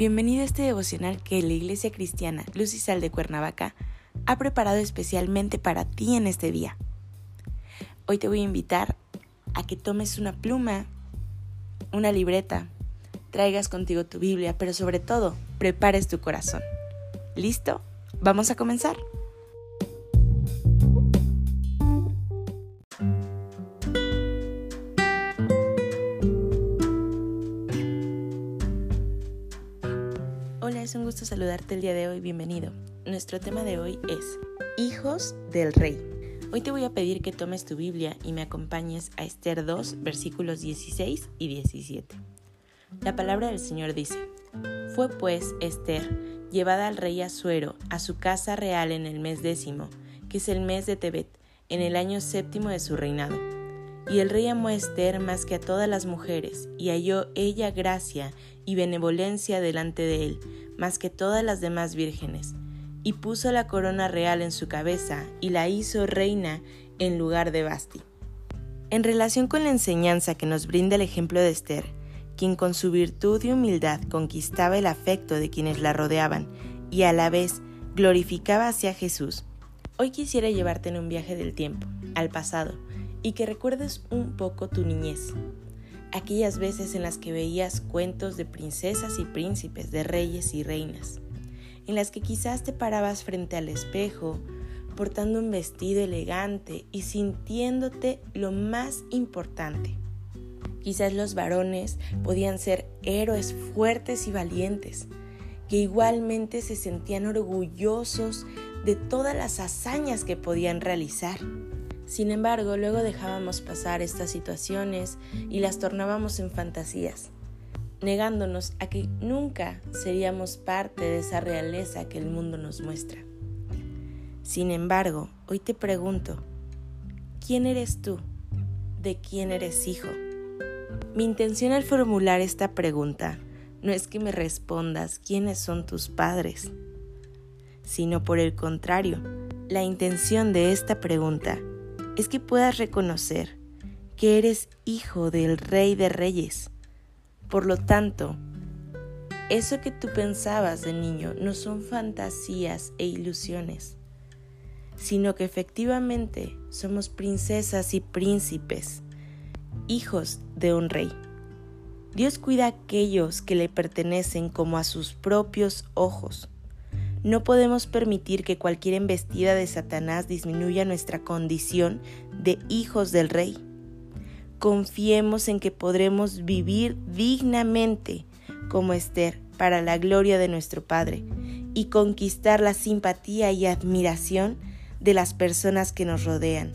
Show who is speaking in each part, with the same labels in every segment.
Speaker 1: Bienvenido a este devocional que la Iglesia Cristiana Luz y Sal de Cuernavaca ha preparado especialmente para ti en este día. Hoy te voy a invitar a que tomes una pluma, una libreta, traigas contigo tu Biblia, pero sobre todo, prepares tu corazón. ¿Listo? Vamos a comenzar. Es un gusto saludarte el día de hoy, bienvenido. Nuestro tema de hoy es Hijos del Rey. Hoy te voy a pedir que tomes tu Biblia y me acompañes a Esther 2, versículos 16 y 17. La palabra del Señor dice, Fue pues Esther llevada al rey Asuero a su casa real en el mes décimo, que es el mes de Tebet, en el año séptimo de su reinado. Y el rey amó a Esther más que a todas las mujeres, y halló ella gracia y benevolencia delante de él, más que todas las demás vírgenes, y puso la corona real en su cabeza, y la hizo reina en lugar de Basti. En relación con la enseñanza que nos brinda el ejemplo de Esther, quien con su virtud y humildad conquistaba el afecto de quienes la rodeaban y a la vez glorificaba hacia Jesús, hoy quisiera llevarte en un viaje del tiempo, al pasado, y que recuerdes un poco tu niñez. Aquellas veces en las que veías cuentos de princesas y príncipes, de reyes y reinas, en las que quizás te parabas frente al espejo, portando un vestido elegante y sintiéndote lo más importante. Quizás los varones podían ser héroes fuertes y valientes, que igualmente se sentían orgullosos de todas las hazañas que podían realizar. Sin embargo, luego dejábamos pasar estas situaciones y las tornábamos en fantasías, negándonos a que nunca seríamos parte de esa realeza que el mundo nos muestra. Sin embargo, hoy te pregunto, ¿quién eres tú? ¿De quién eres hijo? Mi intención al formular esta pregunta no es que me respondas quiénes son tus padres, sino por el contrario, la intención de esta pregunta es que puedas reconocer que eres hijo del Rey de Reyes. Por lo tanto, eso que tú pensabas de niño no son fantasías e ilusiones, sino que efectivamente somos princesas y príncipes, hijos de un rey. Dios cuida a aquellos que le pertenecen como a sus propios ojos. No podemos permitir que cualquier embestida de Satanás disminuya nuestra condición de hijos del Rey. Confiemos en que podremos vivir dignamente como Esther para la gloria de nuestro Padre y conquistar la simpatía y admiración de las personas que nos rodean,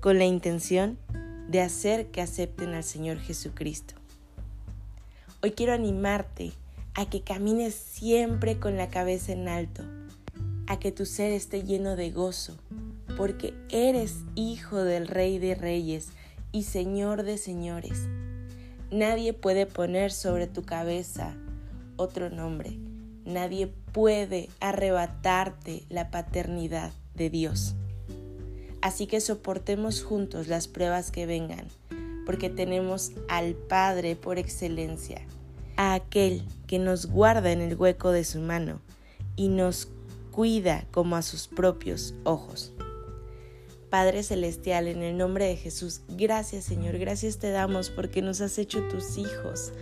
Speaker 1: con la intención de hacer que acepten al Señor Jesucristo. Hoy quiero animarte a que camines siempre con la cabeza en alto, a que tu ser esté lleno de gozo, porque eres hijo del Rey de Reyes y Señor de Señores. Nadie puede poner sobre tu cabeza otro nombre. Nadie puede arrebatarte la paternidad de Dios. Así que soportemos juntos las pruebas que vengan, porque tenemos al Padre por excelencia a aquel que nos guarda en el hueco de su mano y nos cuida como a sus propios ojos. Padre Celestial, en el nombre de Jesús, gracias Señor, gracias te damos porque nos has hecho tus hijos.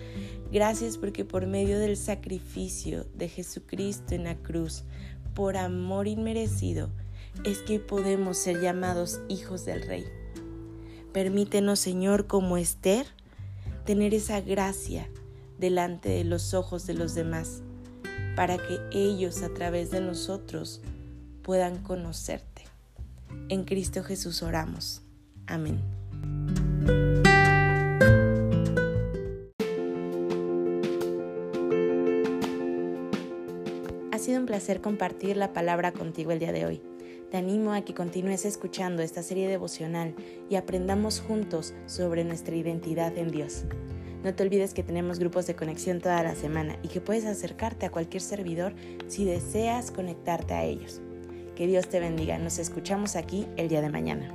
Speaker 1: Gracias porque por medio del sacrificio de Jesucristo en la cruz, por amor inmerecido, es que podemos ser llamados hijos del Rey. Permítenos, Señor, como Esther, tener esa gracia delante de los ojos de los demás, para que ellos a través de nosotros puedan conocerte. En Cristo Jesús oramos. Amén. Ha sido un placer compartir la palabra contigo el día de hoy. Te animo a que continúes escuchando esta serie devocional y aprendamos juntos sobre nuestra identidad en Dios. No te olvides que tenemos grupos de conexión toda la semana y que puedes acercarte a cualquier servidor si deseas conectarte a ellos. Que Dios te bendiga. Nos escuchamos aquí el día de mañana.